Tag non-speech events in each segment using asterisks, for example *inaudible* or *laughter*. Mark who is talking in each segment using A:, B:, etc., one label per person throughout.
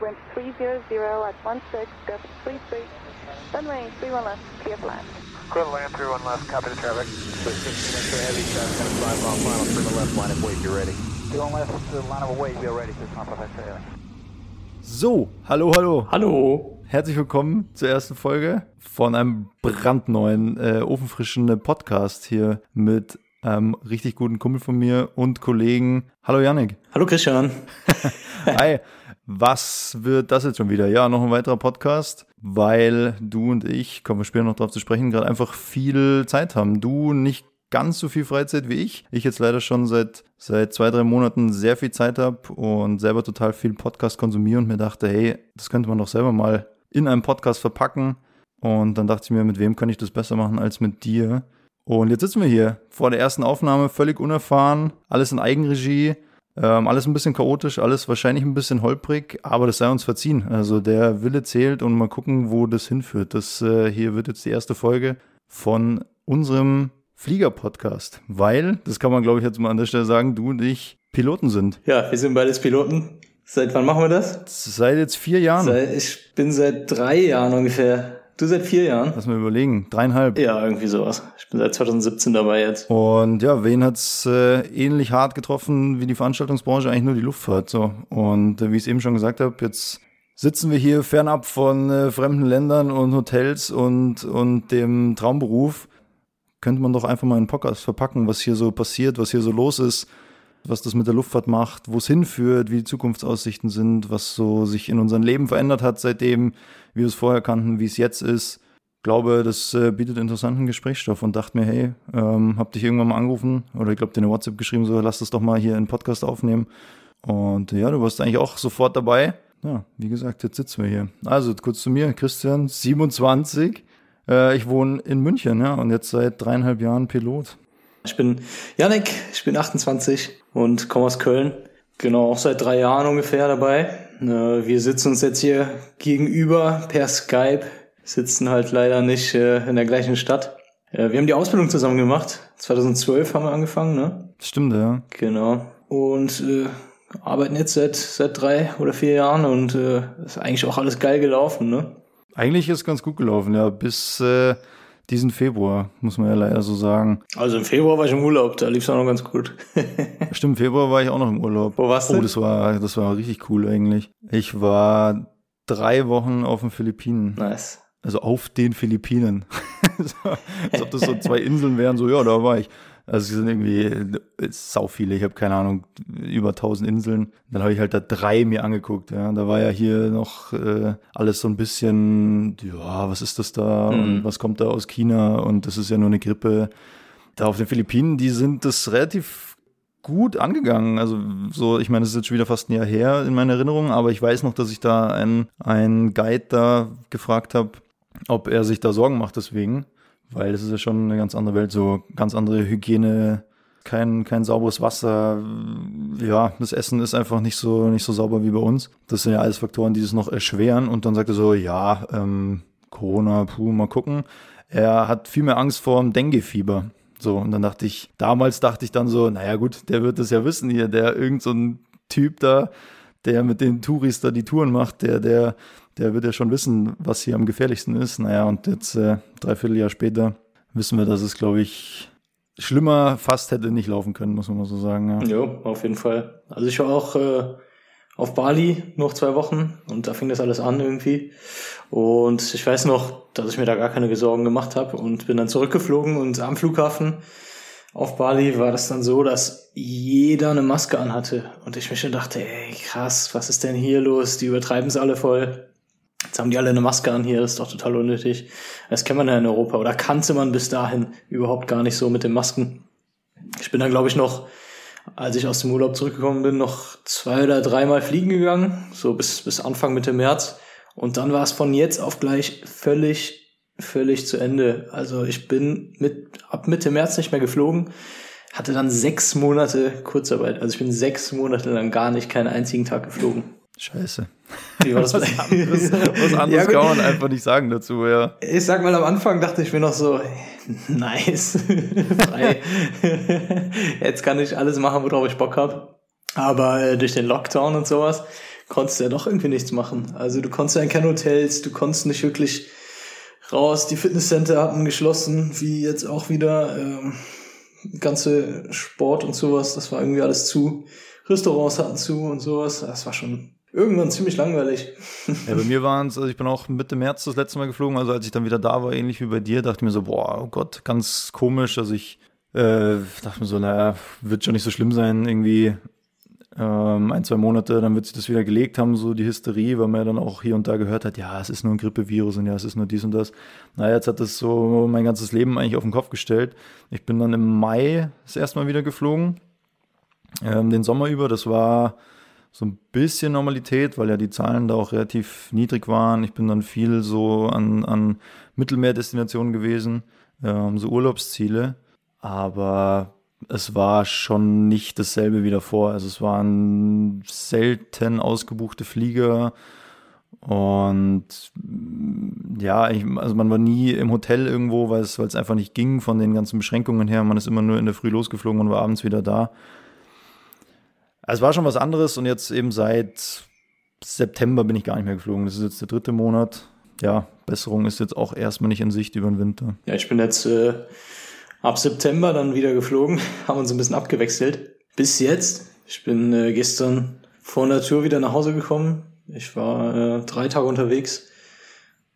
A: wind 300 at 16, gust 33, runway 31 left, clear for land.
B: Clear to land, 31 left, copy the traffic. So 16 inch heavy, shot's fly off final, clear to left, line of weight, you're ready. 31 left, uh, line of weight, you're ready, 615 heavy.
C: So, hallo, hallo.
D: Hallo.
C: Herzlich willkommen zur ersten Folge von einem brandneuen, äh, ofenfrischen Podcast hier mit einem richtig guten Kumpel von mir und Kollegen. Hallo Yannick.
D: Hallo Christian. *laughs*
C: Hi. Was wird das jetzt schon wieder? Ja, noch ein weiterer Podcast, weil du und ich, kommen wir später noch drauf zu sprechen, gerade einfach viel Zeit haben. Du nicht ganz so viel Freizeit wie ich. Ich jetzt leider schon seit, seit zwei, drei Monaten sehr viel Zeit habe und selber total viel Podcast konsumiere und mir dachte, hey, das könnte man doch selber mal in einem Podcast verpacken. Und dann dachte ich mir, mit wem kann ich das besser machen als mit dir? Und jetzt sitzen wir hier vor der ersten Aufnahme, völlig unerfahren, alles in Eigenregie, ähm, alles ein bisschen chaotisch, alles wahrscheinlich ein bisschen holprig, aber das sei uns verziehen. Also der Wille zählt und mal gucken, wo das hinführt. Das äh, hier wird jetzt die erste Folge von unserem Flieger-Podcast, weil, das kann man glaube ich jetzt mal an der Stelle sagen, du und ich Piloten sind.
D: Ja, wir sind beides Piloten. Seit wann machen wir das?
C: Seit jetzt vier Jahren.
D: Seit, ich bin seit drei Jahren ungefähr. Du seit vier Jahren?
C: Lass mal überlegen. Dreieinhalb.
D: Ja, irgendwie sowas. Ich bin seit 2017 dabei jetzt.
C: Und ja, wen hat's äh, ähnlich hart getroffen wie die Veranstaltungsbranche? Eigentlich nur die Luftfahrt. So. Und äh, wie ich es eben schon gesagt habe, jetzt sitzen wir hier fernab von äh, fremden Ländern und Hotels und, und dem Traumberuf. Könnte man doch einfach mal einen Podcast verpacken, was hier so passiert, was hier so los ist, was das mit der Luftfahrt macht, wo es hinführt, wie die Zukunftsaussichten sind, was so sich in unserem Leben verändert hat seitdem, wie wir es vorher kannten, wie es jetzt ist. Ich glaube, das äh, bietet interessanten Gesprächsstoff und dachte mir, hey, ähm, hab dich irgendwann mal angerufen oder ich glaube, dir eine WhatsApp geschrieben, so lass das doch mal hier in Podcast aufnehmen. Und ja, du warst eigentlich auch sofort dabei. Ja, wie gesagt, jetzt sitzen wir hier. Also kurz zu mir, Christian, 27. Äh, ich wohne in München, ja, und jetzt seit dreieinhalb Jahren Pilot.
D: Ich bin Janik, ich bin 28 und komme aus Köln. Genau, auch seit drei Jahren ungefähr dabei. Äh, wir sitzen uns jetzt hier gegenüber per Skype, sitzen halt leider nicht äh, in der gleichen Stadt. Äh, wir haben die Ausbildung zusammen gemacht. 2012 haben wir angefangen, ne?
C: Stimmt, ja.
D: Genau. Und äh, arbeiten jetzt seit seit drei oder vier Jahren und äh, ist eigentlich auch alles geil gelaufen, ne?
C: Eigentlich ist ganz gut gelaufen, ja, bis äh, diesen Februar, muss man ja leider so sagen.
D: Also im Februar war ich im Urlaub, da lief es auch noch ganz gut. *laughs*
C: Stimmt, im Februar war ich auch noch im Urlaub.
D: Wo warst du?
C: Oh, das war, das war richtig cool eigentlich. Ich war drei Wochen auf den Philippinen.
D: nice.
C: Also auf den Philippinen. *laughs* so, als ob das so zwei Inseln wären, so ja, da war ich. Also es sind irgendwie äh, sau viele, ich habe keine Ahnung, über tausend Inseln. Dann habe ich halt da drei mir angeguckt. Ja. Da war ja hier noch äh, alles so ein bisschen, ja, was ist das da
D: Mhm.
C: und was kommt da aus China und das ist ja nur eine Grippe. Da auf den Philippinen, die sind das relativ gut angegangen. Also so, ich meine, das ist jetzt schon wieder fast ein Jahr her in meiner Erinnerung, aber ich weiß noch, dass ich da einen, einen Guide da gefragt habe, ob er sich da Sorgen macht deswegen, weil das ist ja schon eine ganz andere Welt, so ganz andere Hygiene, kein, kein sauberes Wasser, ja, das Essen ist einfach nicht so, nicht so sauber wie bei uns. Das sind ja alles Faktoren, die das noch erschweren und dann sagt er so, ja, ähm, Corona, puh, mal gucken. Er hat viel mehr Angst vor dem Dengue-Fieber. So, und dann dachte ich, damals dachte ich dann so, naja gut, der wird das ja wissen hier, der irgend so Typ da, der mit den Touris da die Touren macht, der, der, der wird ja schon wissen, was hier am gefährlichsten ist. Naja, und jetzt äh, dreiviertel Jahr später wissen wir, dass es, glaube ich, schlimmer fast hätte nicht laufen können, muss man mal so sagen. Ja.
D: Jo, auf jeden Fall. Also ich war auch äh, auf Bali noch zwei Wochen und da fing das alles an irgendwie. Und ich weiß noch, dass ich mir da gar keine Sorgen gemacht habe und bin dann zurückgeflogen und am Flughafen auf Bali war das dann so, dass jeder eine Maske anhatte. Und ich mir schon dachte, ey, krass, was ist denn hier los? Die übertreiben es alle voll. Haben die alle eine Maske an hier, ist doch total unnötig. Das kennt man ja in Europa oder kannte man bis dahin überhaupt gar nicht so mit den Masken. Ich bin dann, glaube ich, noch, als ich aus dem Urlaub zurückgekommen bin, noch zwei oder dreimal fliegen gegangen, so bis, bis Anfang Mitte März. Und dann war es von jetzt auf gleich völlig, völlig zu Ende. Also ich bin mit, ab Mitte März nicht mehr geflogen, hatte dann sechs Monate Kurzarbeit. Also ich bin sechs Monate lang gar nicht keinen einzigen Tag geflogen.
C: Scheiße.
D: Wie war das *laughs*
C: Was anderes, was anderes
D: Ja,
C: kann man einfach nicht sagen dazu, ja.
D: Ich sag mal, am Anfang dachte ich mir noch so, *laughs* nice, *laughs* frei. Jetzt kann ich alles machen, worauf ich Bock hab. Aber äh, durch den Lockdown und sowas konntest ja doch irgendwie nichts machen. Also du konntest ja in keine Hotels, du konntest nicht wirklich raus. Die Fitnesscenter hatten geschlossen, wie jetzt auch wieder ähm, ganze Sport und sowas. Das war irgendwie alles zu. Restaurants hatten zu und sowas. Das war schon irgendwann ziemlich langweilig.
C: Ja, bei mir waren es, also ich bin auch Mitte März das letzte Mal geflogen, also als ich dann wieder da war, ähnlich wie bei dir, dachte ich mir so, boah, oh Gott, ganz komisch. Also ich äh, dachte mir so, naja, wird schon nicht so schlimm sein, irgendwie ähm, ein, zwei Monate, dann wird sich das wieder gelegt haben, so die Hysterie, weil man ja dann auch hier und da gehört hat, ja, es ist nur ein Grippevirus und ja, es ist nur dies und das. Naja, jetzt hat das so mein ganzes Leben eigentlich auf den Kopf gestellt. Ich bin dann im Mai das erste Mal wieder geflogen, ähm, den Sommer über. Das war so ein bisschen Normalität, weil ja die Zahlen da auch relativ niedrig waren. Ich bin dann viel so an, an Mittelmeerdestinationen gewesen, ähm, so Urlaubsziele. Aber es war schon nicht dasselbe wie davor. Also es waren selten ausgebuchte Flieger. Und ja, ich, also man war nie im Hotel irgendwo, weil es, weil es einfach nicht ging von den ganzen Beschränkungen her. Man ist immer nur in der Früh losgeflogen und war abends wieder da. Also es war schon was anderes und jetzt eben seit September bin ich gar nicht mehr geflogen. Das ist jetzt der dritte Monat. Ja, Besserung ist jetzt auch erstmal nicht in Sicht über den Winter.
D: Ja, ich bin jetzt äh, ab September dann wieder geflogen, *laughs* haben uns ein bisschen abgewechselt. Bis jetzt. Ich bin äh, gestern vor der Tour wieder nach Hause gekommen. Ich war äh, drei Tage unterwegs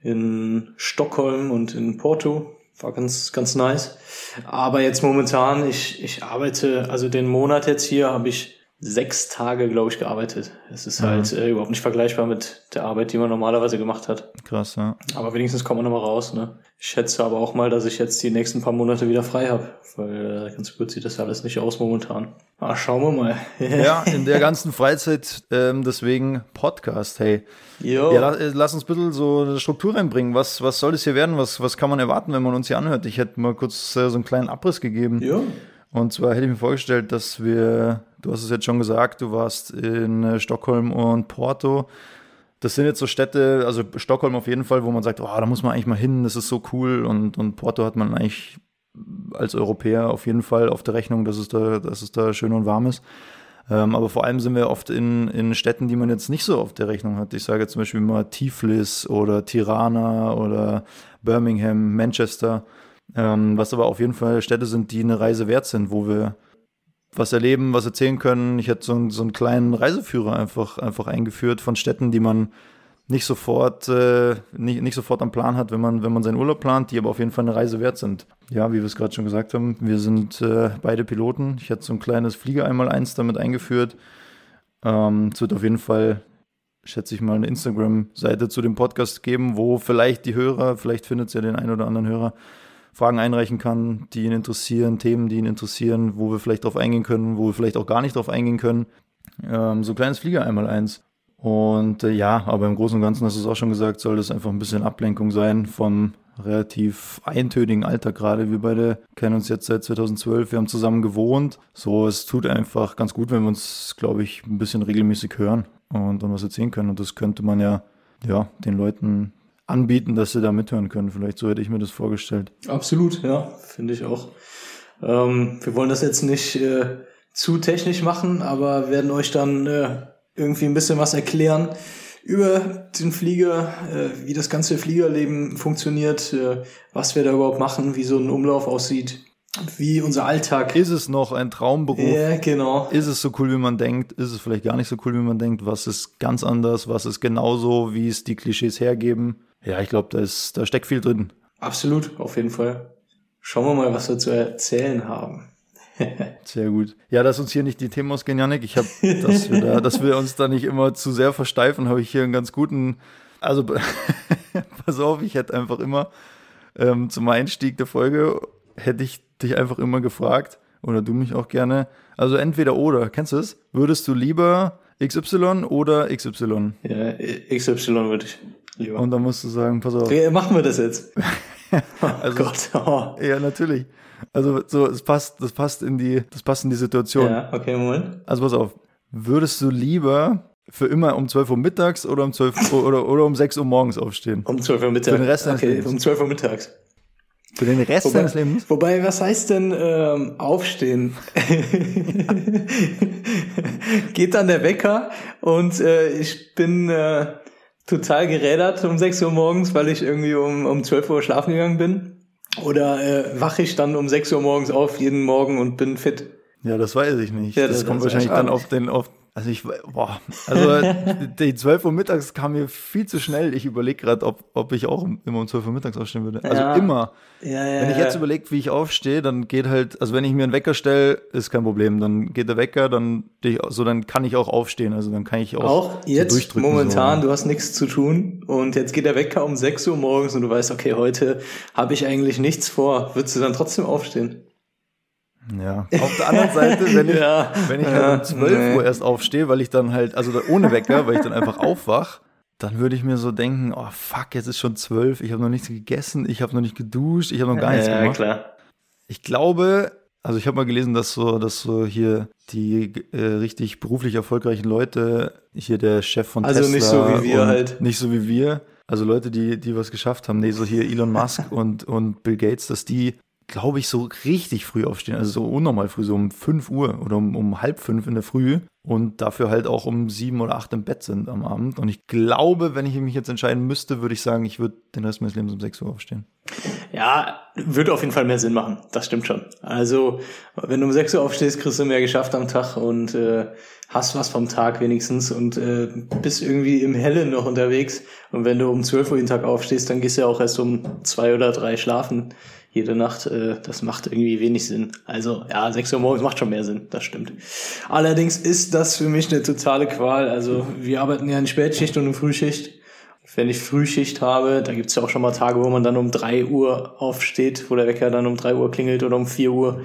D: in Stockholm und in Porto. War ganz, ganz nice. Aber jetzt momentan, ich, ich arbeite, also den Monat jetzt hier habe ich sechs Tage, glaube ich, gearbeitet. Es ist mhm. halt äh, überhaupt nicht vergleichbar mit der Arbeit, die man normalerweise gemacht hat.
C: Krass, ja.
D: Aber wenigstens kommt man nochmal raus, ne? Ich schätze aber auch mal, dass ich jetzt die nächsten paar Monate wieder frei habe, weil äh, ganz gut sieht das alles nicht aus momentan. Ah, schauen wir mal. *laughs*
C: ja, in der ganzen Freizeit, ähm, deswegen Podcast, hey. Jo. Ja, lass, äh, lass uns ein bisschen so eine Struktur reinbringen. Was, was soll das hier werden? Was, was kann man erwarten, wenn man uns hier anhört? Ich hätte mal kurz äh, so einen kleinen Abriss gegeben.
D: Ja.
C: Und zwar hätte ich mir vorgestellt, dass wir, du hast es jetzt schon gesagt, du warst in äh, Stockholm und Porto. Das sind jetzt so Städte, also Stockholm auf jeden Fall, wo man sagt, oh, da muss man eigentlich mal hin, das ist so cool. Und, und Porto hat man eigentlich als Europäer auf jeden Fall auf der Rechnung, dass es da, dass es da schön und warm ist. Ähm, aber vor allem sind wir oft in, in Städten, die man jetzt nicht so auf der Rechnung hat. Ich sage zum Beispiel mal Tiflis oder Tirana oder Birmingham, Manchester. Ähm, was aber auf jeden Fall Städte sind, die eine Reise wert sind, wo wir was erleben, was erzählen können. Ich hätte so, einen, so einen kleinen Reiseführer einfach, einfach eingeführt von Städten, die man nicht sofort, äh, nicht, nicht sofort am Plan hat, wenn man, wenn man seinen Urlaub plant, die aber auf jeden Fall eine Reise wert sind. Ja, wie wir es gerade schon gesagt haben, wir sind äh, beide Piloten. Ich hätte so ein kleines Flieger einmal eins damit eingeführt. Ähm, es wird auf jeden Fall, schätze ich mal, eine Instagram-Seite zu dem Podcast geben, wo vielleicht die Hörer, vielleicht findet es ja den einen oder anderen Hörer, Fragen einreichen kann, die ihn interessieren, Themen, die ihn interessieren, wo wir vielleicht drauf eingehen können, wo wir vielleicht auch gar nicht drauf eingehen können. Ähm, so ein kleines Flieger einmal eins. Und äh, ja, aber im Großen und Ganzen hast du es auch schon gesagt, soll das einfach ein bisschen Ablenkung sein vom relativ eintönigen Alltag gerade. Wir beide kennen uns jetzt seit 2012, wir haben zusammen gewohnt. So, es tut einfach ganz gut, wenn wir uns, glaube ich, ein bisschen regelmäßig hören und dann was erzählen können. Und das könnte man ja, ja, den Leuten anbieten, dass sie da mithören können. Vielleicht so hätte ich mir das vorgestellt.
D: Absolut, ja, finde ich auch. Ähm, wir wollen das jetzt nicht äh, zu technisch machen, aber werden euch dann äh, irgendwie ein bisschen was erklären über den Flieger, äh, wie das ganze Fliegerleben funktioniert, äh, was wir da überhaupt machen, wie so ein Umlauf aussieht, wie unser Alltag.
C: Ist es noch ein Traumberuf?
D: Ja, genau.
C: Ist es so cool, wie man denkt? Ist es vielleicht gar nicht so cool, wie man denkt? Was ist ganz anders? Was ist genauso, wie es die Klischees hergeben? Ja, ich glaube, da, ist, da steckt viel drin.
D: Absolut, auf jeden Fall. Schauen wir mal, was wir zu erzählen haben. *laughs*
C: sehr gut. Ja, dass uns hier nicht die Themen ausgehen, Janik. Ich habe, dass wir da, dass wir uns da nicht immer zu sehr versteifen, habe ich hier einen ganz guten. Also *laughs* pass auf, ich hätte einfach immer ähm, zum Einstieg der Folge hätte ich dich einfach immer gefragt oder du mich auch gerne. Also entweder oder. Kennst du es? Würdest du lieber XY oder XY?
D: Ja, XY würde ich. Lieber.
C: Und dann musst du sagen, pass auf.
D: Okay, machen wir das jetzt. *laughs*
C: oh also, Gott. Oh. Ja, natürlich. Also so, es passt, das passt in die, das passt in die Situation.
D: Ja, okay, Moment.
C: Also pass auf. Würdest du lieber für immer um 12 Uhr mittags oder um 12 Uhr *laughs* oder, oder um 6 Uhr morgens aufstehen?
D: Um 12 Uhr mittags. Für den Rest okay, um 12 Uhr mittags.
C: Für den Rest
D: Wobei,
C: deines Lebens?
D: wobei, was heißt denn ähm, aufstehen? *laughs* Geht dann der Wecker und äh, ich bin äh, total gerädert um 6 Uhr morgens, weil ich irgendwie um, um 12 Uhr schlafen gegangen bin. Oder äh, wache ich dann um 6 Uhr morgens auf jeden Morgen und bin fit?
C: Ja, das weiß ich nicht.
D: Ja,
C: das,
D: das-
C: kommt wahrscheinlich dann auf den, auf, also ich, boah, also *laughs* die 12 Uhr mittags kam mir viel zu schnell. Ich überlege gerade, ob, ob ich auch immer um 12 Uhr mittags aufstehen würde. Also
D: Ja.
C: immer.
D: Ja, ja.
C: Wenn ich jetzt überlege, wie ich aufstehe, dann geht halt, also wenn ich mir einen Wecker stelle, ist kein Problem. Dann geht der Wecker, dann, so dann kann ich auch aufstehen. Also dann kann ich auch,
D: Auch
C: so
D: jetzt
C: durchdrücken,
D: momentan,
C: So.
D: du hast nichts zu tun und jetzt geht der Wecker um 6 Uhr morgens und du weißt, okay, heute habe ich eigentlich nichts vor. Würdest du dann trotzdem aufstehen?
C: Ja. Auf der anderen Seite, wenn ich, *laughs*
D: Ja.
C: wenn ich
D: Ja,
C: halt um 12
D: nee.
C: Uhr erst aufstehe, weil ich dann halt, also ohne Wecker, weil ich dann einfach aufwach, dann würde ich mir so denken, oh fuck, jetzt ist schon 12, ich habe noch nichts gegessen, ich habe noch nicht geduscht, ich habe noch gar nichts
D: ja,
C: gemacht.
D: klar.
C: Ich glaube, also ich habe mal gelesen, dass so, dass so hier die äh, richtig beruflich erfolgreichen Leute, hier der Chef von
D: Also
C: Tesla
D: nicht so wie wir halt.
C: Nicht so wie wir. Also Leute, die, die was geschafft haben, nee, so hier Elon Musk *laughs* und, und Bill Gates, dass die, glaube ich, so richtig früh aufstehen, also so unnormal früh, so um 5 Uhr oder um, um halb fünf in der Früh und dafür halt auch um sieben oder acht im Bett sind am Abend. Und ich glaube, wenn ich mich jetzt entscheiden müsste, würde ich sagen, ich würde den Rest meines Lebens um 6 Uhr aufstehen.
D: Ja, würde auf jeden Fall mehr Sinn machen. Das stimmt schon. Also, wenn du um 6 Uhr aufstehst, kriegst du mehr geschafft am Tag und äh, hast was vom Tag wenigstens und äh, bist irgendwie im Hellen noch unterwegs. Und wenn du um 12 Uhr jeden Tag aufstehst, dann gehst du ja auch erst um zwei oder drei schlafen jede Nacht. Äh, das macht irgendwie wenig Sinn. Also, ja, 6 Uhr morgens macht schon mehr Sinn. Das stimmt. Allerdings ist das für mich eine totale Qual. Also, wir arbeiten ja in Spätschicht und in Frühschicht. Wenn ich Frühschicht habe, da gibt's ja auch schon mal Tage, wo man dann um 3 Uhr aufsteht, wo der Wecker dann um 3 Uhr klingelt oder um 4 Uhr.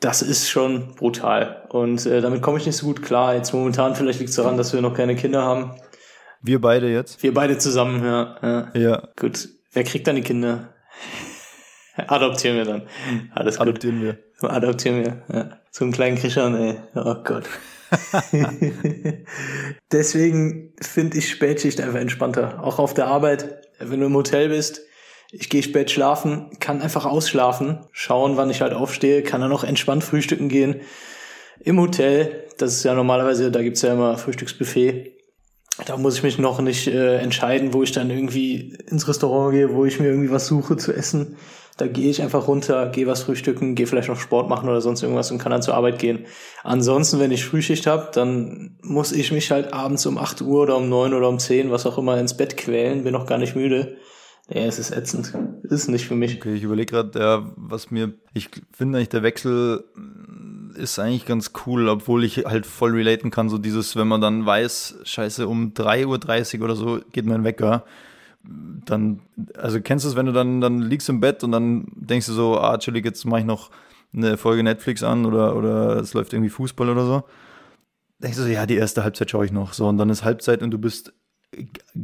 D: Das ist schon brutal. Und äh, damit komme ich nicht so gut klar. Jetzt momentan vielleicht liegt es daran, dass wir noch keine Kinder haben.
C: Wir beide jetzt?
D: Wir beide zusammen, ja. ja.
C: Ja,
D: Gut. Wer kriegt dann die Kinder? Adoptieren wir dann. Alles gut.
C: adoptieren wir.
D: Adoptieren wir. Ja. Einen kleinen Krishan, ey. Oh Gott. *laughs* Deswegen finde ich Spätschicht einfach entspannter. Auch auf der Arbeit, wenn du im Hotel bist, ich gehe spät schlafen, kann einfach ausschlafen, schauen, wann ich halt aufstehe, kann dann noch entspannt frühstücken gehen. Im Hotel, das ist ja normalerweise, da gibt's ja immer Frühstücksbuffet. Da muss ich mich noch nicht äh, entscheiden, wo ich dann irgendwie ins Restaurant gehe, wo ich mir irgendwie was suche zu essen. Da gehe ich einfach runter, gehe was frühstücken, gehe vielleicht noch Sport machen oder sonst irgendwas und kann dann zur Arbeit gehen. Ansonsten, wenn ich Frühschicht habe, dann muss ich mich halt abends um 8 Uhr oder um 9 oder um 10, was auch immer, ins Bett quälen, bin noch gar nicht müde. Ja, es ist ätzend. Ist nicht für mich.
C: Okay, ich überlege gerade, ja, was mir, ich finde eigentlich, der Wechsel ist eigentlich ganz cool, obwohl ich halt voll relaten kann, so dieses, wenn man dann weiß, scheiße, um 3.30 Uhr oder so geht mein Wecker, dann, also kennst du es, wenn du dann, dann liegst im Bett und dann denkst du so, ah, chillig, jetzt mache ich noch eine Folge Netflix an oder, oder es läuft irgendwie Fußball oder so. Denkst du so, ja, die erste Halbzeit schaue ich noch. So, und dann ist Halbzeit und du bist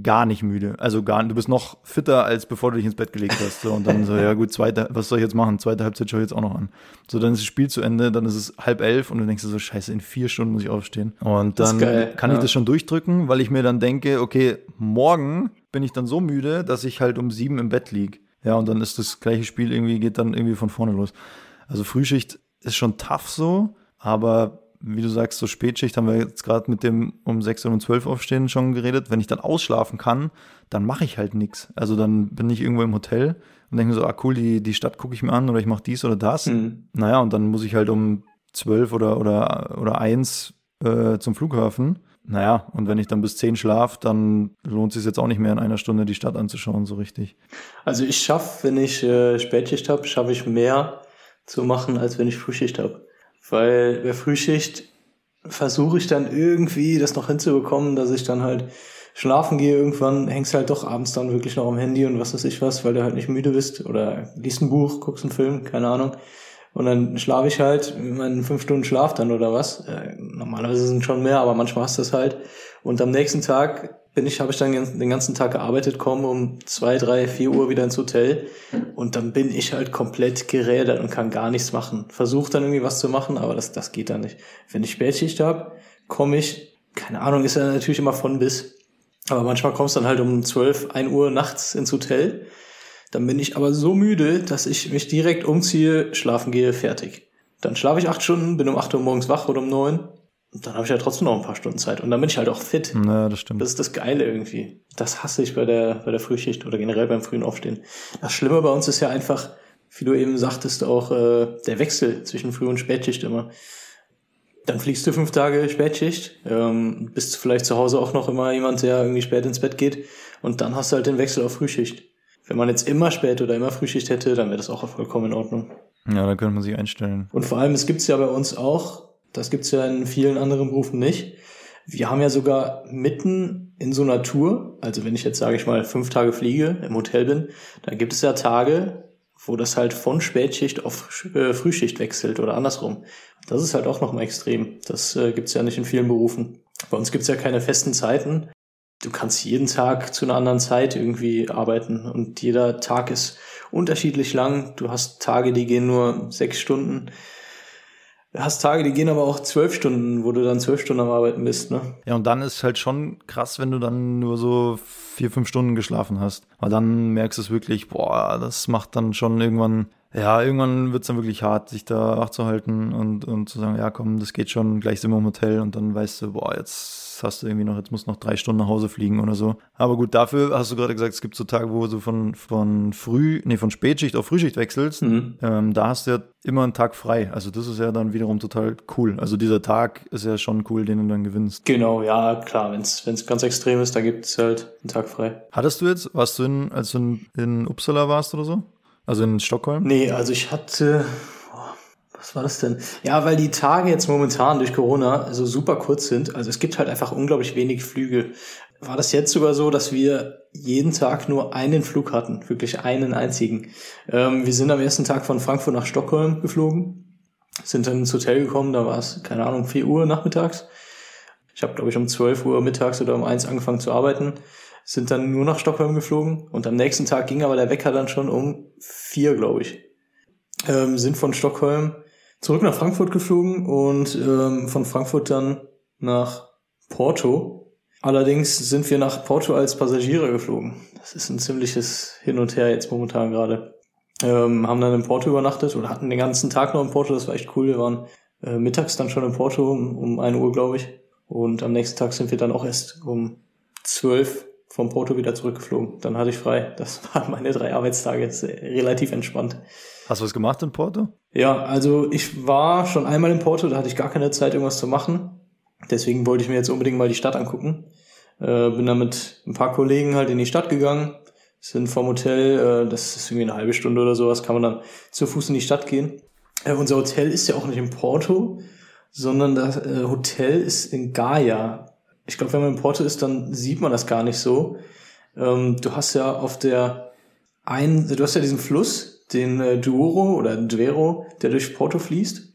C: gar nicht müde. Also gar, du bist noch fitter, als bevor du dich ins Bett gelegt hast. So, und dann so, ja gut, zweite, was soll ich jetzt machen? Zweite Halbzeit schaue ich jetzt auch noch an. So, dann ist das Spiel zu Ende, dann ist es halb elf und du denkst dir so, scheiße, in vier Stunden muss ich aufstehen. Und dann
D: geil,
C: kann ich
D: ja.
C: das schon durchdrücken, weil ich mir dann denke, okay, morgen bin ich dann so müde, dass ich halt um sieben im Bett lieg. Ja, und dann ist das gleiche Spiel irgendwie, geht dann irgendwie von vorne los. Also Frühschicht ist schon tough so, aber wie du sagst, so Spätschicht haben wir jetzt gerade mit dem um 6 und um 12 aufstehen schon geredet. Wenn ich dann ausschlafen kann, dann mache ich halt nichts. Also dann bin ich irgendwo im Hotel und denke mir so, ah cool, die, die Stadt gucke ich mir an oder ich mache dies oder das.
D: Mhm.
C: Naja, und dann muss ich halt um 12 oder, oder, oder 1 äh, zum Flughafen. Naja, und wenn ich dann bis 10 schlaf, dann lohnt es sich jetzt auch nicht mehr in einer Stunde die Stadt anzuschauen, so richtig.
D: Also ich schaffe, wenn ich äh, Spätschicht habe, schaffe ich mehr zu machen, als wenn ich Frühschicht habe. Weil bei Frühschicht versuche ich dann irgendwie das noch hinzubekommen, dass ich dann halt schlafen gehe. Irgendwann hängst halt doch abends dann wirklich noch am Handy und was weiß ich was, weil du halt nicht müde bist oder liest ein Buch, guckst einen Film, keine Ahnung. Und dann schlafe ich halt, meinen fünf Stunden Schlaf dann oder was. Äh, normalerweise sind schon mehr, aber manchmal hast du das halt. Und am nächsten Tag bin ich, habe ich dann den ganzen Tag gearbeitet, komme um zwei, drei, vier Uhr wieder ins Hotel und dann bin ich halt komplett gerädert und kann gar nichts machen. Versuche dann irgendwie was zu machen, aber das, das geht dann nicht. Wenn ich Spätschicht habe, komme ich, keine Ahnung, ist ja natürlich immer von bis, aber manchmal kommst du dann halt um 12, 1 Uhr nachts ins Hotel. Dann bin ich aber so müde, dass ich mich direkt umziehe, schlafen gehe, fertig. Dann schlafe ich acht Stunden, bin um acht Uhr morgens wach oder um neun. Und dann habe ich ja trotzdem noch ein paar Stunden Zeit. Und dann bin ich halt auch fit.
C: Ja, das stimmt.
D: Das ist das Geile irgendwie. Das hasse ich bei der, bei der Frühschicht oder generell beim frühen Aufstehen. Das Schlimme bei uns ist ja einfach, wie du eben sagtest, auch äh, der Wechsel zwischen Früh- und Spätschicht immer. Dann fliegst du fünf Tage Spätschicht, ähm, bist vielleicht zu Hause auch noch immer jemand, der irgendwie spät ins Bett geht und dann hast du halt den Wechsel auf Frühschicht. Wenn man jetzt immer spät oder immer Frühschicht hätte, dann wäre das auch vollkommen in Ordnung.
C: Ja, da könnte man sich einstellen.
D: Und vor allem, es gibt's ja bei uns auch, das gibt's ja in vielen anderen Berufen nicht. Wir haben ja sogar mitten in so einer Tour, also wenn ich jetzt sage ich mal fünf Tage fliege, im Hotel bin, dann gibt es ja Tage, wo das halt von Spätschicht auf äh, Frühschicht wechselt oder andersrum. Das ist halt auch nochmal extrem. Das äh, gibt's ja nicht in vielen Berufen. Bei uns gibt's ja keine festen Zeiten. Du kannst jeden Tag zu einer anderen Zeit irgendwie arbeiten und jeder Tag ist unterschiedlich lang. Du hast Tage, die gehen nur sechs Stunden. Du hast Tage, die gehen aber auch zwölf Stunden, wo du dann zwölf Stunden am Arbeiten bist, ne?
C: Ja, und dann ist halt schon krass, wenn du dann nur so vier, fünf Stunden geschlafen hast. Weil dann merkst du es wirklich, boah, das macht dann schon irgendwann, ja, irgendwann wird es dann wirklich hart, sich da wach zu halten und, und zu sagen, ja komm, das geht schon, gleich sind wir im Hotel und dann weißt du, boah, jetzt hast du irgendwie noch, jetzt musst du noch drei Stunden nach Hause fliegen oder so. Aber gut, dafür hast du gerade gesagt, es gibt so Tage, wo du von, von früh, nee, von Spätschicht auf Frühschicht wechselst.
D: Mhm.
C: Ähm, da hast du ja immer einen Tag frei. Also das ist ja dann wiederum total cool. Also dieser Tag ist ja schon cool, den du dann gewinnst.
D: Genau, ja, klar, wenn es ganz extrem ist, da gibt es halt einen Tag frei.
C: Hattest du jetzt, warst du in, als du in, in Uppsala warst oder so? Also in Stockholm?
D: Nee, also ich hatte, was war das denn? Ja, weil die Tage jetzt momentan durch Corona so super kurz sind. Also es gibt halt einfach unglaublich wenig Flüge. War das jetzt sogar so, dass wir jeden Tag nur einen Flug hatten, wirklich einen einzigen. Ähm, wir sind am ersten Tag von Frankfurt nach Stockholm geflogen, sind dann ins Hotel gekommen, da war es, keine Ahnung, 4 Uhr nachmittags. Ich habe, glaube ich, um 12 Uhr mittags oder um 1 angefangen zu arbeiten, sind dann nur nach Stockholm geflogen und am nächsten Tag ging aber der Wecker dann schon um 4, glaube ich. Ähm, sind von Stockholm zurück nach Frankfurt geflogen und ähm, von Frankfurt dann nach Porto. Allerdings sind wir nach Porto als Passagiere geflogen. Das ist ein ziemliches Hin und Her jetzt momentan gerade. Ähm, haben dann in Porto übernachtet oder hatten den ganzen Tag noch in Porto. Das war echt cool. Wir waren äh, mittags dann schon in Porto um, um 1 Uhr, glaube ich. Und am nächsten Tag sind wir dann auch erst um 12 vom Porto wieder zurückgeflogen. Dann hatte ich frei. Das *laughs* waren meine drei Arbeitstage. Ist relativ entspannt.
C: Hast du was gemacht in Porto?
D: Ja, also ich war schon einmal in Porto, da hatte ich gar keine Zeit, irgendwas zu machen. Deswegen wollte ich mir jetzt unbedingt mal die Stadt angucken. Äh, bin dann mit ein paar Kollegen halt in die Stadt gegangen, sind vom Hotel, äh, das ist irgendwie eine halbe Stunde oder sowas, kann man dann zu Fuß in die Stadt gehen. Äh, unser Hotel ist ja auch nicht in Porto, sondern das äh, Hotel ist in Gaia. Ich glaube, wenn man in Porto ist, dann sieht man das gar nicht so. Ähm, du hast ja auf der einen, du hast ja diesen Fluss, den äh, Duero oder Duero, der durch Porto fließt.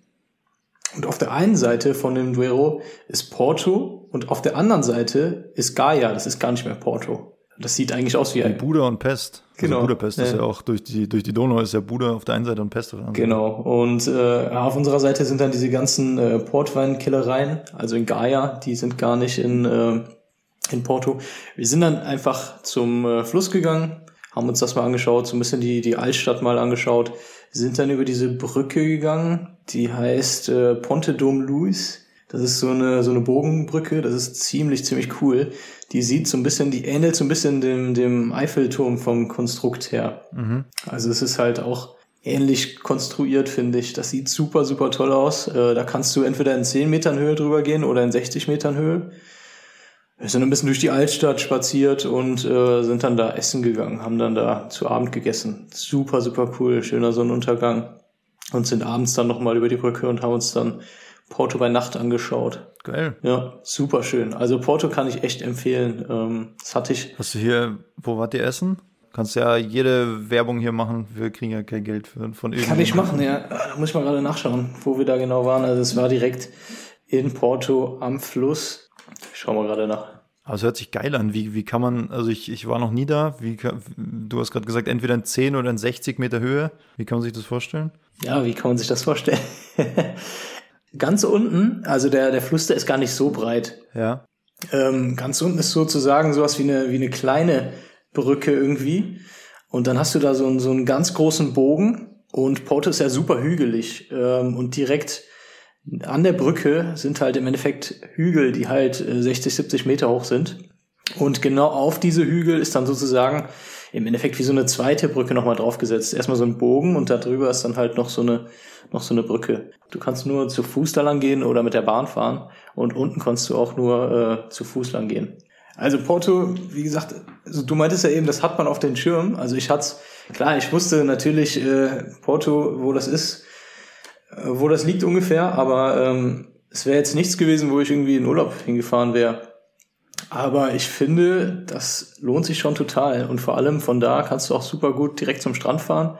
D: Und auf der einen Seite von dem Duero ist Porto und auf der anderen Seite ist Gaia, das ist gar nicht mehr Porto. Das sieht eigentlich aus wie
C: ein Buda und Pest.
D: Genau.
C: Also Budapest ist ja auch durch die, durch die Donau ist ja Buda auf der einen Seite und Pest auf der anderen
D: Genau. Und äh, auf unserer Seite sind dann diese ganzen äh, Portweinkillereien, also in Gaia, die sind gar nicht in, äh, in Porto. Wir sind dann einfach zum äh, Fluss gegangen, haben uns das mal angeschaut, so ein bisschen die, die Altstadt mal angeschaut, sind dann über diese Brücke gegangen, die heißt äh, Ponte Dom Luis. Das ist so eine, so eine Bogenbrücke, das ist ziemlich, ziemlich cool. Die sieht so ein bisschen, die ähnelt so ein bisschen dem, dem Eiffelturm vom Konstrukt her.
C: Mhm.
D: Also es ist halt auch ähnlich konstruiert, finde ich. Das sieht super, super toll aus. Äh, da kannst du entweder in 10 Metern Höhe drüber gehen oder in 60 Metern Höhe. Wir sind ein bisschen durch die Altstadt spaziert und äh, sind dann da essen gegangen, haben dann da zu Abend gegessen. Super, super cool, schöner Sonnenuntergang. Und sind abends dann nochmal über die Brücke und haben uns dann Porto bei Nacht angeschaut.
C: Geil.
D: Ja, super schön. Also Porto kann ich echt empfehlen. Ähm, das hatte ich.
C: Hast du hier, wo wart ihr essen? Kannst ja jede Werbung hier machen. Wir kriegen ja kein Geld für, von irgendwo.
D: Kann ich machen, ja. Da muss ich mal gerade nachschauen, wo wir da genau waren. Also es war direkt in Porto am Fluss. Ich schau mal gerade nach.
C: Aber es hört sich geil an. Wie, wie kann man, also ich, ich war noch nie da. Wie, du hast gerade gesagt, entweder in 10 oder in 60 Meter Höhe. Wie kann man sich das vorstellen?
D: Ja, wie kann man sich das vorstellen? *laughs* ganz unten, also der, der Fluss, der ist gar nicht so breit.
C: Ja.
D: Ähm, ganz unten ist sozusagen sowas wie eine, wie eine kleine Brücke irgendwie. Und dann hast du da so einen, so einen ganz großen Bogen und Porto ist ja super hügelig ähm, und direkt an der Brücke sind halt im Endeffekt Hügel, die halt 60, äh, 70 Meter hoch sind. Und genau auf diese Hügel ist dann sozusagen im Endeffekt wie so eine zweite Brücke nochmal draufgesetzt. Erstmal so ein Bogen und da drüber ist dann halt noch so eine, noch so eine Brücke. Du kannst nur zu Fuß da lang gehen oder mit der Bahn fahren und unten kannst du auch nur äh, zu Fuß lang gehen. Also Porto, wie gesagt, also du meintest ja eben, das hat man auf den Schirm. Also ich hatte klar, ich wusste natürlich äh, Porto, wo das ist, äh, wo das liegt ungefähr, aber ähm, es wäre jetzt nichts gewesen, wo ich irgendwie in Urlaub hingefahren wäre. Aber ich finde, das lohnt sich schon total. Und vor allem von da kannst du auch super gut direkt zum Strand fahren.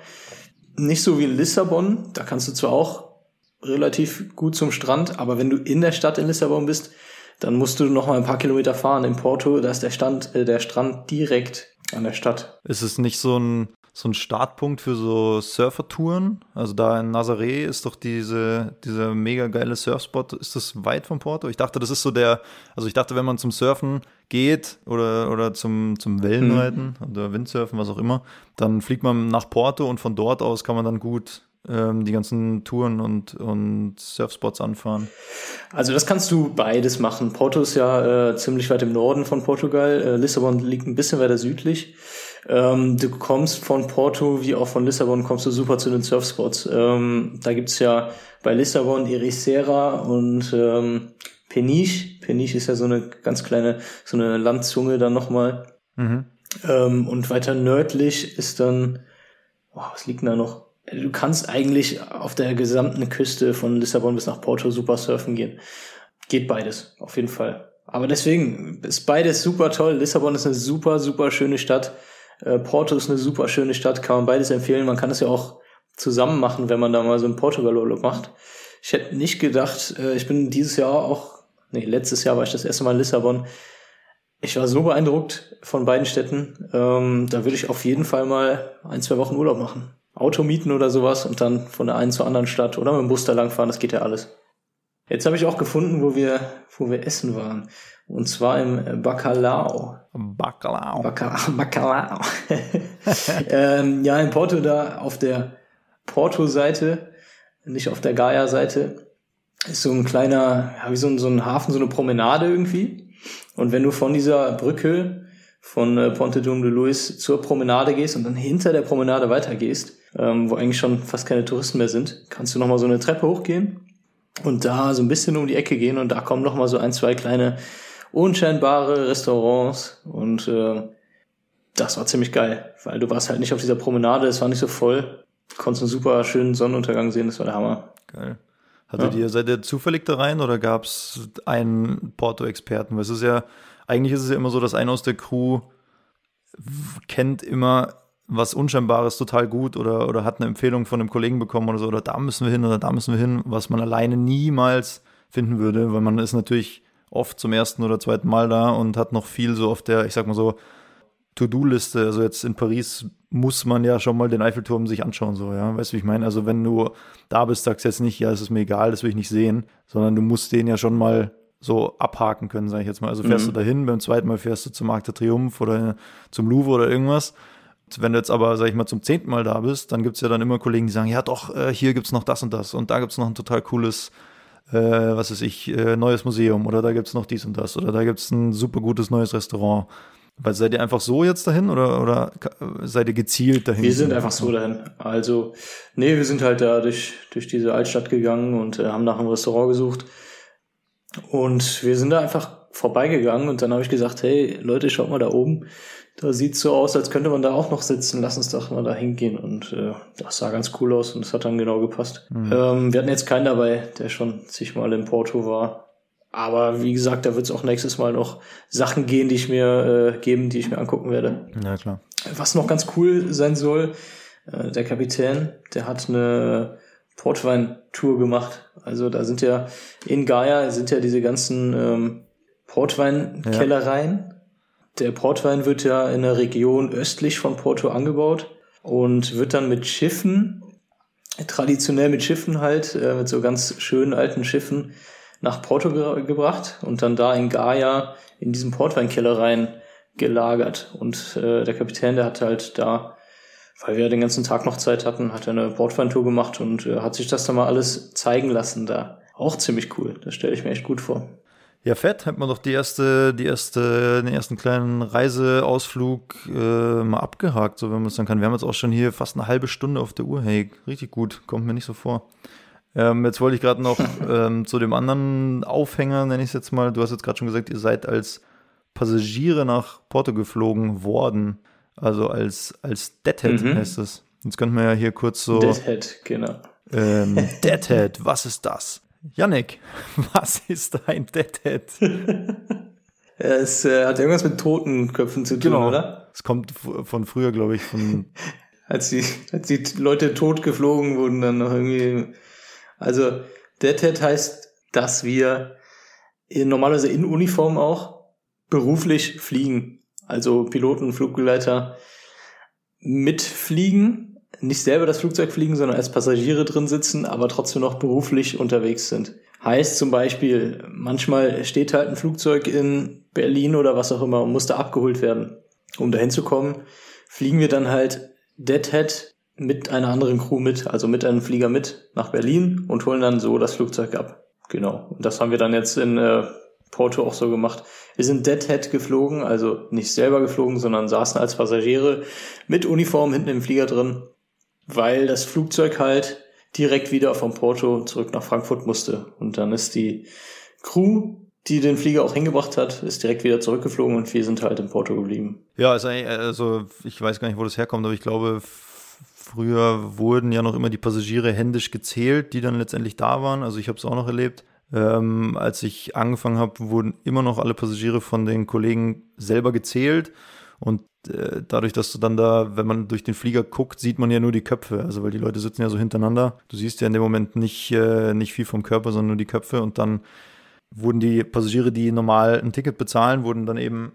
D: Nicht so wie in Lissabon, da kannst du zwar auch relativ gut zum Strand, aber wenn du in der Stadt in Lissabon bist, dann musst du noch mal ein paar Kilometer fahren. In Porto, da ist der, Stand, äh, der Strand direkt an der Stadt.
C: Ist es nicht so ein so ein Startpunkt für so Surfertouren. Also da in Nazaré ist doch diese, dieser mega geile Surfspot. Ist das weit von Porto? Ich dachte, das ist so der, also ich dachte, wenn man zum Surfen geht oder, oder zum, zum Wellenreiten mhm. oder Windsurfen, was auch immer, dann fliegt man nach Porto und von dort aus kann man dann gut die ganzen Touren und, und Surfspots anfahren?
D: Also das kannst du beides machen. Porto ist ja äh, ziemlich weit im Norden von Portugal. Äh, Lissabon liegt ein bisschen weiter südlich. Ähm, du kommst von Porto wie auch von Lissabon kommst du super zu den Surfspots. Ähm, da gibt's ja bei Lissabon Ericeira und ähm, Peniche. Peniche ist ja so eine ganz kleine, so eine Landzunge dann nochmal. Mhm. Ähm, und weiter nördlich ist dann, oh, was liegt denn da noch? Du kannst eigentlich auf der gesamten Küste von Lissabon bis nach Porto super surfen gehen. Geht beides, auf jeden Fall. Aber deswegen ist beides super toll. Lissabon ist eine super, super schöne Stadt. Äh, Porto ist eine super schöne Stadt, kann man beides empfehlen. Man kann es ja auch zusammen machen, wenn man da mal so einen Portugal-Urlaub macht. Ich hätte nicht gedacht, äh, ich bin dieses Jahr auch, nee, letztes Jahr war ich das erste Mal in Lissabon. Ich war so beeindruckt von beiden Städten. Ähm, da würde ich auf jeden Fall mal ein, zwei Wochen Urlaub machen. Auto mieten oder sowas und dann von der einen zur anderen Stadt oder mit dem Bus da langfahren, das geht ja alles. Jetzt habe ich auch gefunden, wo wir, wo wir essen waren. Und zwar im Bacalao.
C: Bacalao.
D: Bacalao. *laughs* *laughs* ähm, ja, in Porto da auf der Porto-Seite, nicht auf der Gaia-Seite, ist so ein kleiner, ja, wie so ein, so ein Hafen, so eine Promenade irgendwie. Und wenn du von dieser Brücke von äh, Ponte Dum de Luis zur Promenade gehst und dann hinter der Promenade weitergehst, ähm, wo eigentlich schon fast keine Touristen mehr sind, kannst du nochmal so eine Treppe hochgehen und da so ein bisschen um die Ecke gehen und da kommen nochmal so ein, zwei kleine unscheinbare Restaurants und äh, das war ziemlich geil, weil du warst halt nicht auf dieser Promenade, es war nicht so voll, du konntest einen super schönen Sonnenuntergang sehen, das war der Hammer.
C: Geil. Hattet ja. ihr, seid ihr zufällig da rein oder gab es einen Porto-Experten? Weil es ist ja, eigentlich ist es ja immer so, dass einer aus der Crew kennt immer was Unscheinbares total gut oder, oder hat eine Empfehlung von einem Kollegen bekommen oder so, oder da müssen wir hin oder da müssen wir hin, was man alleine niemals finden würde, weil man ist natürlich oft zum ersten oder zweiten Mal da und hat noch viel so auf der, ich sag mal so, To-Do-Liste. Also jetzt in Paris muss man ja schon mal den Eiffelturm sich anschauen, so, ja. Weißt du, wie ich meine? Also wenn du da bist, sagst du jetzt nicht, ja, es ist mir egal, das will ich nicht sehen, sondern du musst den ja schon mal so abhaken können, sage ich jetzt mal. Also fährst mhm. du dahin, beim zweiten Mal fährst du zum Markt der Triumph oder zum Louvre oder irgendwas. Wenn du jetzt aber, sag ich mal, zum zehnten Mal da bist, dann gibt es ja dann immer Kollegen, die sagen, ja doch, äh, hier gibt es noch das und das und da gibt es noch ein total cooles äh, was weiß ich, äh, neues Museum oder da gibt es noch dies und das oder da gibt es ein super gutes neues Restaurant. Weil seid ihr einfach so jetzt dahin oder, oder seid ihr gezielt dahin?
D: Wir sind einfach so dahin. Also, nee, wir sind halt da durch, durch diese Altstadt gegangen und äh, haben nach einem Restaurant gesucht. Und wir sind da einfach vorbeigegangen und dann habe ich gesagt, hey Leute, schaut mal da oben. Da sieht so aus, als könnte man da auch noch sitzen. Lass uns doch mal da hingehen. Und äh, das sah ganz cool aus und das hat dann genau gepasst. Mhm. Ähm, wir hatten jetzt keinen dabei, der schon zigmal in Porto war. Aber wie gesagt, da wird es auch nächstes Mal noch Sachen gehen, die ich mir äh, geben, die ich mir angucken werde.
C: Ja, klar.
D: Was noch ganz cool sein soll, äh, der Kapitän, der hat eine Portwein-Tour gemacht. Also da sind ja in Gaia sind ja diese ganzen ähm, Portweinkellereien. Ja. Der Portwein wird ja in der Region östlich von Porto angebaut und wird dann mit Schiffen, traditionell mit Schiffen halt, äh, mit so ganz schönen alten Schiffen nach Porto ge gebracht und dann da in Gaia in diesen Portweinkellereien gelagert. Und äh, der Kapitän, der hat halt da weil wir den ganzen Tag noch Zeit hatten, hat er eine Bordfeintour gemacht und äh, hat sich das dann mal alles zeigen lassen da. Auch ziemlich cool. Das stelle ich mir echt gut vor.
C: Ja, fett, hat man doch die erste, die erste, den ersten kleinen Reiseausflug äh, mal abgehakt, so wenn man es dann kann. Wir haben jetzt auch schon hier fast eine halbe Stunde auf der Uhr. Hey, richtig gut, kommt mir nicht so vor. Ähm, jetzt wollte ich gerade noch *laughs* ähm, zu dem anderen Aufhänger, nenne ich es jetzt mal. Du hast jetzt gerade schon gesagt, ihr seid als Passagiere nach Porto geflogen worden. Also als, als Deadhead
D: Mhm.
C: heißt es. Jetzt könnten wir ja hier kurz so.
D: Deadhead, genau.
C: Ähm, *laughs* Deadhead, was ist das? Yannick, *laughs* was ist ein Deadhead? *laughs*
D: Es äh, hat irgendwas mit Totenköpfen zu tun,
C: Genau.
D: oder?
C: Es kommt von früher, glaube ich, von. *laughs*
D: Als die, als die Leute tot geflogen wurden, dann noch irgendwie. Also, Deadhead heißt, dass wir in, normalerweise in Uniform auch beruflich fliegen. Also Piloten, Flugbegleiter mitfliegen, nicht selber das Flugzeug fliegen, sondern als Passagiere drin sitzen, aber trotzdem noch beruflich unterwegs sind. Heißt zum Beispiel, manchmal steht halt ein Flugzeug in Berlin oder was auch immer und muss da abgeholt werden. Um dahin zu kommen, fliegen wir dann halt Deadhead mit einer anderen Crew mit, also mit einem Flieger mit nach Berlin und holen dann so das Flugzeug ab. Genau. Und das haben wir dann jetzt in äh, Porto auch so gemacht. Wir sind Deadhead geflogen, also nicht selber geflogen, sondern saßen als Passagiere mit Uniform hinten im Flieger drin, weil das Flugzeug halt direkt wieder von Porto zurück nach Frankfurt musste. Und dann ist die Crew, die den Flieger auch hingebracht hat, ist direkt wieder zurückgeflogen und wir sind halt in Porto geblieben.
C: Ja, eigentlich, also ich weiß gar nicht, wo das herkommt, aber ich glaube, früher wurden ja noch immer die Passagiere händisch gezählt, die dann letztendlich da waren. Also ich habe es auch noch erlebt. Ähm, als ich angefangen habe, wurden immer noch alle Passagiere von den Kollegen selber gezählt. Und äh, dadurch, dass du dann da, wenn man durch den Flieger guckt, sieht man ja nur die Köpfe. Also weil die Leute sitzen ja so hintereinander. Du siehst ja in dem Moment nicht, äh, nicht viel vom Körper, sondern nur die Köpfe. Und dann wurden die Passagiere, die normal ein Ticket bezahlen, wurden dann eben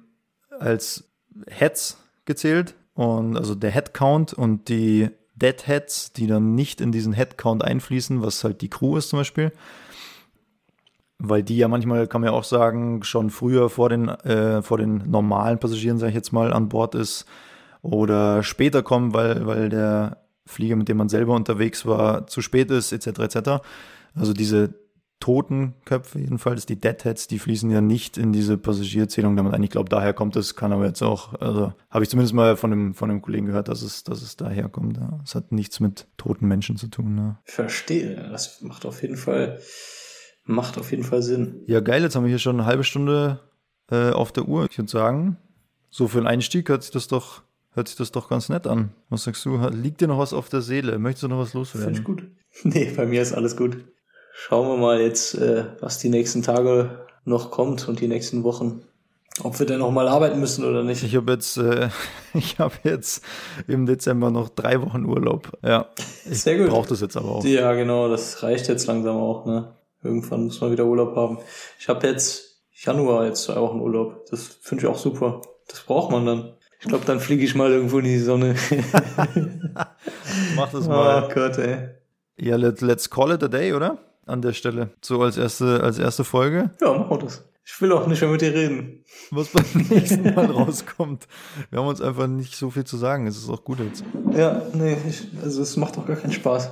C: als Heads gezählt und also der Headcount und die Deadheads, die dann nicht in diesen Headcount einfließen, was halt die Crew ist zum Beispiel. Weil die ja manchmal, kann man ja auch sagen, schon früher vor den, äh, vor den normalen Passagieren, sage ich jetzt mal, an Bord ist oder später kommen, weil, weil der Flieger, mit dem man selber unterwegs war, zu spät ist, etc. etc. Also diese Totenköpfe jedenfalls, die Deadheads, die fließen ja nicht in diese Passagierzählung damit ein. Ich glaube, daher kommt es, kann aber jetzt auch, also habe ich zumindest mal von dem, von dem Kollegen gehört, dass es, dass es daher kommt. Ja. Es hat nichts mit toten Menschen zu tun. Ja.
D: Verstehe. Das macht auf jeden Fall, macht auf jeden Fall Sinn.
C: ja, geil, jetzt haben wir hier schon eine halbe Stunde äh, auf der Uhr. Ich würde sagen, so für einen Einstieg hört sich das doch, hört sich das doch ganz nett an. Was sagst du? Liegt dir noch was auf der Seele? Möchtest du noch was
D: Finde ich
C: loswerden?
D: gut. *laughs* Nee, bei mir ist alles gut. Schauen wir mal jetzt, äh, was die nächsten Tage noch kommt und die nächsten Wochen. Ob wir denn noch mal arbeiten müssen oder nicht.
C: Ich habe jetzt, äh, *laughs* ich habe jetzt im Dezember noch drei Wochen Urlaub. Ja, ich
D: Sehr gut.
C: brauche das jetzt aber auch.
D: Ja, genau, das reicht jetzt langsam auch, ne? Irgendwann muss man wieder Urlaub haben. Ich habe jetzt Januar jetzt zwei Wochen Urlaub. Das finde ich auch super. Das braucht man dann. Ich glaube, dann fliege ich mal irgendwo in die Sonne. *laughs*
C: Mach das
D: oh
C: mal.
D: Gott, ey.
C: Ja, let, let's call it a day, oder? An der Stelle. So als erste, als erste Folge.
D: Ja, machen wir das. Ich will auch nicht mehr mit dir reden.
C: Was beim *laughs* nächsten Mal rauskommt. Wir haben uns einfach nicht so viel zu sagen. Es ist auch gut jetzt.
D: Ja, nee, ich, also es macht doch gar keinen Spaß.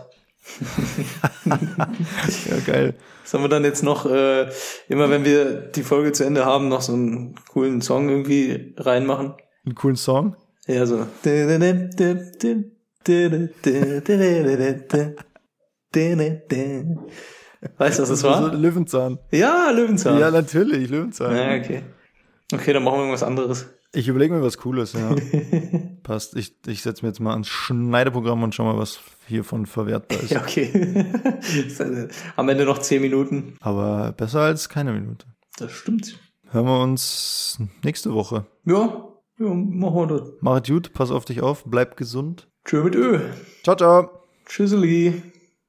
C: Ja, geil.
D: Sollen wir dann jetzt noch, äh, immer wenn wir die Folge zu Ende haben, noch so einen coolen Song irgendwie reinmachen?
C: Einen coolen Song.
D: Ja, so. Weißt du, was das war?
C: Löwenzahn.
D: Ja, Löwenzahn.
C: Ja, natürlich, Löwenzahn.
D: Ja, okay. Okay, dann machen wir irgendwas anderes.
C: Ich überlege mir was Cooles, ja. *laughs* Passt. Ich, ich setze mir jetzt mal ans Schneideprogramm und schau mal, was hiervon verwertbar ist. *laughs*
D: Ja, okay. Am Ende noch zehn Minuten.
C: Aber besser als keine Minute.
D: Das stimmt.
C: Hören wir uns nächste Woche.
D: Ja, ja, machen wir das.
C: Mach es gut, pass auf dich auf, bleib gesund.
D: Tschö mit Ö.
C: Ciao, ciao.
D: Tschüsseli.